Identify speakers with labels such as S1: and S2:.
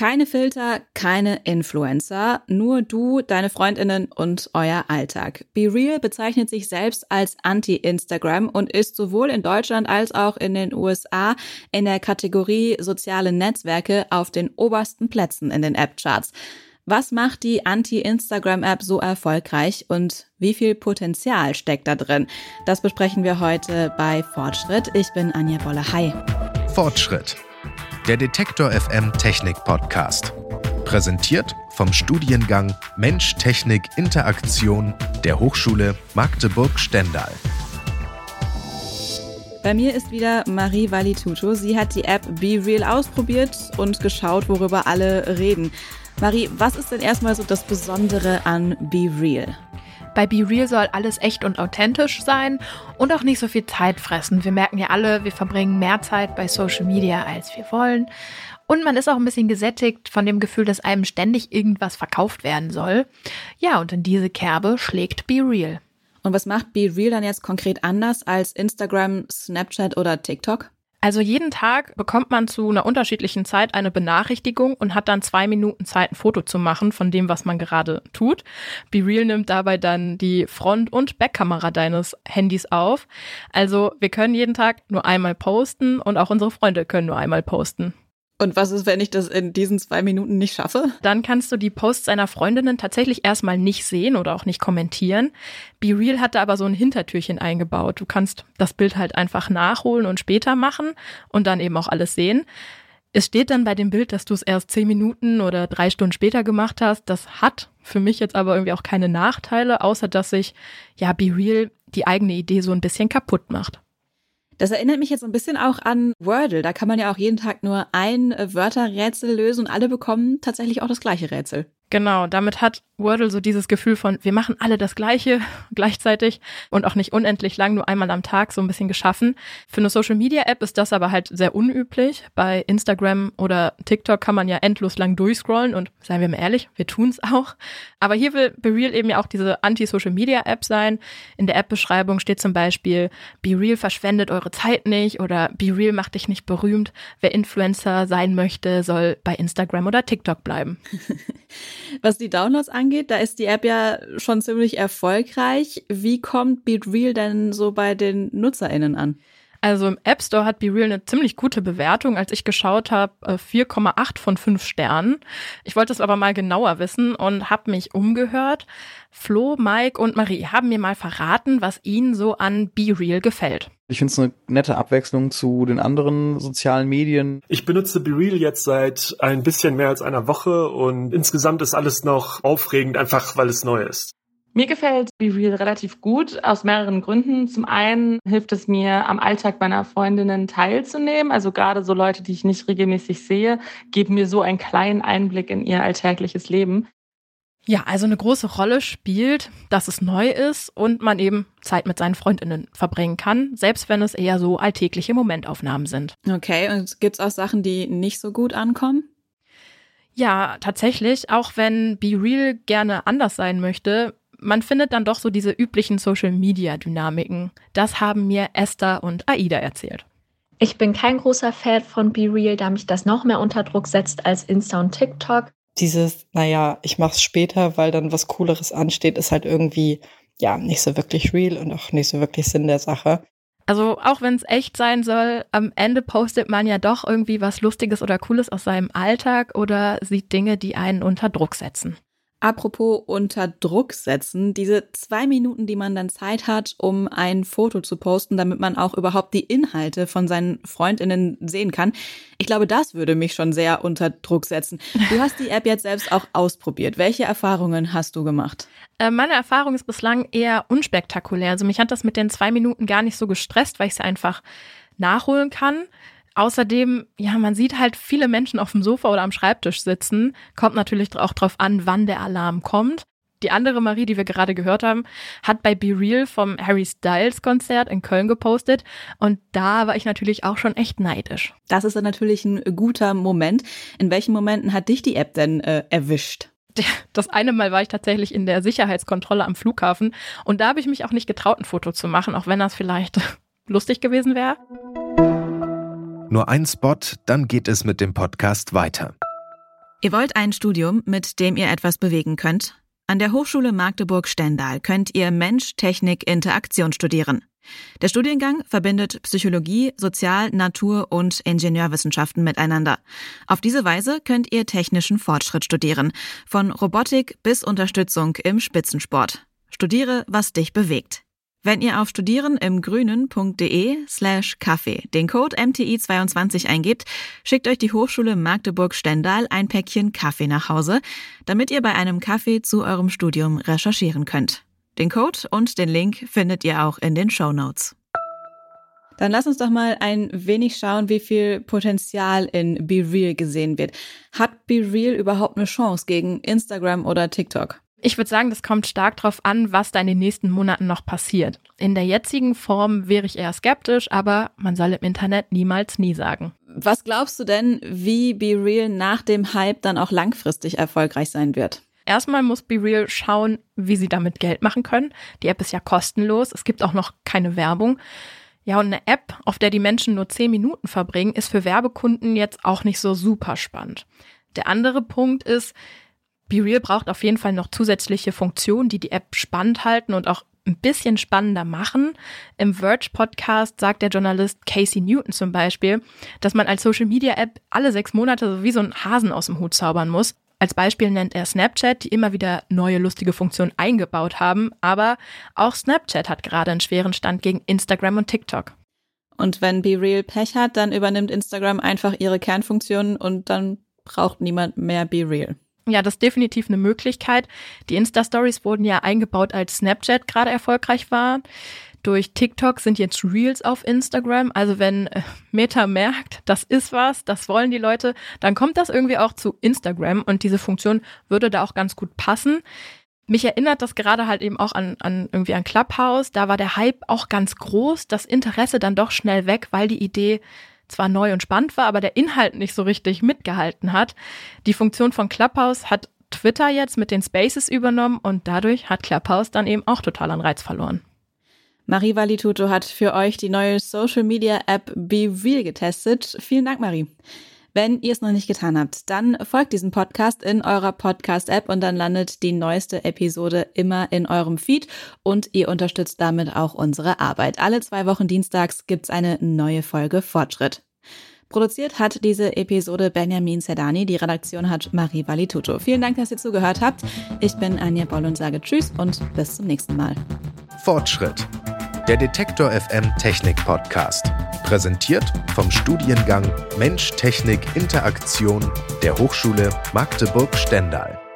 S1: Keine Filter, keine Influencer, nur du, deine Freundinnen und euer Alltag. Be Real bezeichnet sich selbst als Anti-Instagram und ist sowohl in Deutschland als auch in den USA in der Kategorie soziale Netzwerke auf den obersten Plätzen in den App-Charts. Was macht die Anti-Instagram-App so erfolgreich und wie viel Potenzial steckt da drin? Das besprechen wir heute bei Fortschritt. Ich bin Anja Bolle. Hi.
S2: Fortschritt der Detektor FM Technik Podcast. Präsentiert vom Studiengang Mensch, Technik, Interaktion der Hochschule Magdeburg-Stendal.
S1: Bei mir ist wieder Marie Valituto. Sie hat die App Be Real ausprobiert und geschaut, worüber alle reden. Marie, was ist denn erstmal so das Besondere an Be Real?
S3: Bei Be Real soll alles echt und authentisch sein und auch nicht so viel Zeit fressen. Wir merken ja alle, wir verbringen mehr Zeit bei Social Media, als wir wollen. Und man ist auch ein bisschen gesättigt von dem Gefühl, dass einem ständig irgendwas verkauft werden soll. Ja, und in diese Kerbe schlägt Be Real.
S1: Und was macht Be Real dann jetzt konkret anders als Instagram, Snapchat oder TikTok?
S3: Also jeden Tag bekommt man zu einer unterschiedlichen Zeit eine Benachrichtigung und hat dann zwei Minuten Zeit, ein Foto zu machen von dem, was man gerade tut. BeReal nimmt dabei dann die Front- und Backkamera deines Handys auf. Also wir können jeden Tag nur einmal posten und auch unsere Freunde können nur einmal posten.
S1: Und was ist, wenn ich das in diesen zwei Minuten nicht schaffe?
S3: Dann kannst du die Posts seiner Freundinnen tatsächlich erstmal nicht sehen oder auch nicht kommentieren. Be Real hatte aber so ein Hintertürchen eingebaut. Du kannst das Bild halt einfach nachholen und später machen und dann eben auch alles sehen. Es steht dann bei dem Bild, dass du es erst zehn Minuten oder drei Stunden später gemacht hast. Das hat für mich jetzt aber irgendwie auch keine Nachteile, außer dass sich ja Be Real die eigene Idee so ein bisschen kaputt macht.
S1: Das erinnert mich jetzt ein bisschen auch an Wordle. Da kann man ja auch jeden Tag nur ein äh, Wörterrätsel lösen und alle bekommen tatsächlich auch das gleiche Rätsel.
S3: Genau, damit hat Wordle so dieses Gefühl von, wir machen alle das Gleiche gleichzeitig und auch nicht unendlich lang, nur einmal am Tag so ein bisschen geschaffen. Für eine Social Media App ist das aber halt sehr unüblich. Bei Instagram oder TikTok kann man ja endlos lang durchscrollen und seien wir mal ehrlich, wir tun's auch. Aber hier will BeReal eben ja auch diese Anti-Social Media App sein. In der App-Beschreibung steht zum Beispiel, BeReal verschwendet eure Zeit nicht oder BeReal macht dich nicht berühmt. Wer Influencer sein möchte, soll bei Instagram oder TikTok bleiben.
S1: Was die Downloads angeht, da ist die App ja schon ziemlich erfolgreich. Wie kommt BeReal denn so bei den NutzerInnen an?
S3: Also im App Store hat BeReal eine ziemlich gute Bewertung. Als ich geschaut habe, 4,8 äh, von 5 Sternen. Ich wollte es aber mal genauer wissen und habe mich umgehört. Flo, Mike und Marie haben mir mal verraten, was ihnen so an BeReal gefällt.
S4: Ich finde es eine nette Abwechslung zu den anderen sozialen Medien.
S5: Ich benutze BeReal jetzt seit ein bisschen mehr als einer Woche und insgesamt ist alles noch aufregend, einfach weil es neu ist.
S6: Mir gefällt BeReal relativ gut aus mehreren Gründen. Zum einen hilft es mir, am Alltag meiner Freundinnen teilzunehmen. Also gerade so Leute, die ich nicht regelmäßig sehe, geben mir so einen kleinen Einblick in ihr alltägliches Leben.
S3: Ja, also eine große Rolle spielt, dass es neu ist und man eben Zeit mit seinen Freundinnen verbringen kann, selbst wenn es eher so alltägliche Momentaufnahmen sind.
S1: Okay, und gibt's auch Sachen, die nicht so gut ankommen?
S3: Ja, tatsächlich, auch wenn Be Real gerne anders sein möchte, man findet dann doch so diese üblichen Social-Media-Dynamiken. Das haben mir Esther und Aida erzählt.
S7: Ich bin kein großer Fan von Be Real, da mich das noch mehr unter Druck setzt als Insta und TikTok.
S8: Dieses, naja, ich mach's später, weil dann was Cooleres ansteht, ist halt irgendwie, ja, nicht so wirklich real und auch nicht so wirklich Sinn der Sache.
S3: Also auch wenn es echt sein soll, am Ende postet man ja doch irgendwie was Lustiges oder Cooles aus seinem Alltag oder sieht Dinge, die einen unter Druck setzen.
S1: Apropos unter Druck setzen, diese zwei Minuten, die man dann Zeit hat, um ein Foto zu posten, damit man auch überhaupt die Inhalte von seinen Freundinnen sehen kann. Ich glaube, das würde mich schon sehr unter Druck setzen. Du hast die App jetzt selbst auch ausprobiert. Welche Erfahrungen hast du gemacht?
S3: Äh, meine Erfahrung ist bislang eher unspektakulär. Also mich hat das mit den zwei Minuten gar nicht so gestresst, weil ich sie einfach nachholen kann. Außerdem, ja, man sieht halt viele Menschen auf dem Sofa oder am Schreibtisch sitzen. Kommt natürlich auch drauf an, wann der Alarm kommt. Die andere Marie, die wir gerade gehört haben, hat bei Be Real vom Harry Styles Konzert in Köln gepostet und da war ich natürlich auch schon echt neidisch.
S1: Das ist dann natürlich ein guter Moment. In welchen Momenten hat dich die App denn äh, erwischt?
S3: Das eine Mal war ich tatsächlich in der Sicherheitskontrolle am Flughafen und da habe ich mich auch nicht getraut, ein Foto zu machen, auch wenn das vielleicht lustig gewesen wäre.
S2: Nur ein Spot, dann geht es mit dem Podcast weiter.
S1: Ihr wollt ein Studium, mit dem ihr etwas bewegen könnt? An der Hochschule Magdeburg-Stendal könnt ihr Mensch, Technik, Interaktion studieren. Der Studiengang verbindet Psychologie, Sozial-, Natur- und Ingenieurwissenschaften miteinander. Auf diese Weise könnt ihr technischen Fortschritt studieren, von Robotik bis Unterstützung im Spitzensport. Studiere, was dich bewegt. Wenn ihr auf studierenimgrünen.de slash Kaffee den Code MTI22 eingebt, schickt euch die Hochschule Magdeburg-Stendal ein Päckchen Kaffee nach Hause, damit ihr bei einem Kaffee zu eurem Studium recherchieren könnt. Den Code und den Link findet ihr auch in den Show Notes. Dann lass uns doch mal ein wenig schauen, wie viel Potenzial in Be Real gesehen wird. Hat Be Real überhaupt eine Chance gegen Instagram oder TikTok?
S3: Ich würde sagen, das kommt stark darauf an, was da in den nächsten Monaten noch passiert. In der jetzigen Form wäre ich eher skeptisch, aber man soll im Internet niemals nie sagen.
S1: Was glaubst du denn, wie Be Real nach dem Hype dann auch langfristig erfolgreich sein wird?
S3: Erstmal muss Be Real schauen, wie sie damit Geld machen können. Die App ist ja kostenlos, es gibt auch noch keine Werbung. Ja, und eine App, auf der die Menschen nur zehn Minuten verbringen, ist für Werbekunden jetzt auch nicht so super spannend. Der andere Punkt ist, BeReal braucht auf jeden Fall noch zusätzliche Funktionen, die die App spannend halten und auch ein bisschen spannender machen. Im Verge-Podcast sagt der Journalist Casey Newton zum Beispiel, dass man als Social-Media-App alle sechs Monate so wie so ein Hasen aus dem Hut zaubern muss. Als Beispiel nennt er Snapchat, die immer wieder neue lustige Funktionen eingebaut haben, aber auch Snapchat hat gerade einen schweren Stand gegen Instagram und TikTok.
S1: Und wenn BeReal Pech hat, dann übernimmt Instagram einfach ihre Kernfunktionen und dann braucht niemand mehr BeReal.
S3: Ja, das ist definitiv eine Möglichkeit. Die Insta-Stories wurden ja eingebaut, als Snapchat gerade erfolgreich war. Durch TikTok sind jetzt Reels auf Instagram. Also wenn äh, Meta merkt, das ist was, das wollen die Leute, dann kommt das irgendwie auch zu Instagram und diese Funktion würde da auch ganz gut passen. Mich erinnert das gerade halt eben auch an, an irgendwie an Clubhouse. Da war der Hype auch ganz groß, das Interesse dann doch schnell weg, weil die Idee zwar neu und spannend war, aber der Inhalt nicht so richtig mitgehalten hat. Die Funktion von Clubhouse hat Twitter jetzt mit den Spaces übernommen und dadurch hat Clubhouse dann eben auch total an Reiz verloren.
S1: Marie Valituto hat für euch die neue Social Media App Be Real getestet. Vielen Dank, Marie. Wenn ihr es noch nicht getan habt, dann folgt diesem Podcast in eurer Podcast-App und dann landet die neueste Episode immer in eurem Feed und ihr unterstützt damit auch unsere Arbeit. Alle zwei Wochen dienstags gibt's eine neue Folge Fortschritt. Produziert hat diese Episode Benjamin Sedani, die Redaktion hat Marie Valituto. Vielen Dank, dass ihr zugehört habt. Ich bin Anja Boll und sage Tschüss und bis zum nächsten Mal.
S2: Fortschritt. Der Detektor FM Technik Podcast. Präsentiert vom Studiengang Mensch Technik Interaktion der Hochschule Magdeburg-Stendal.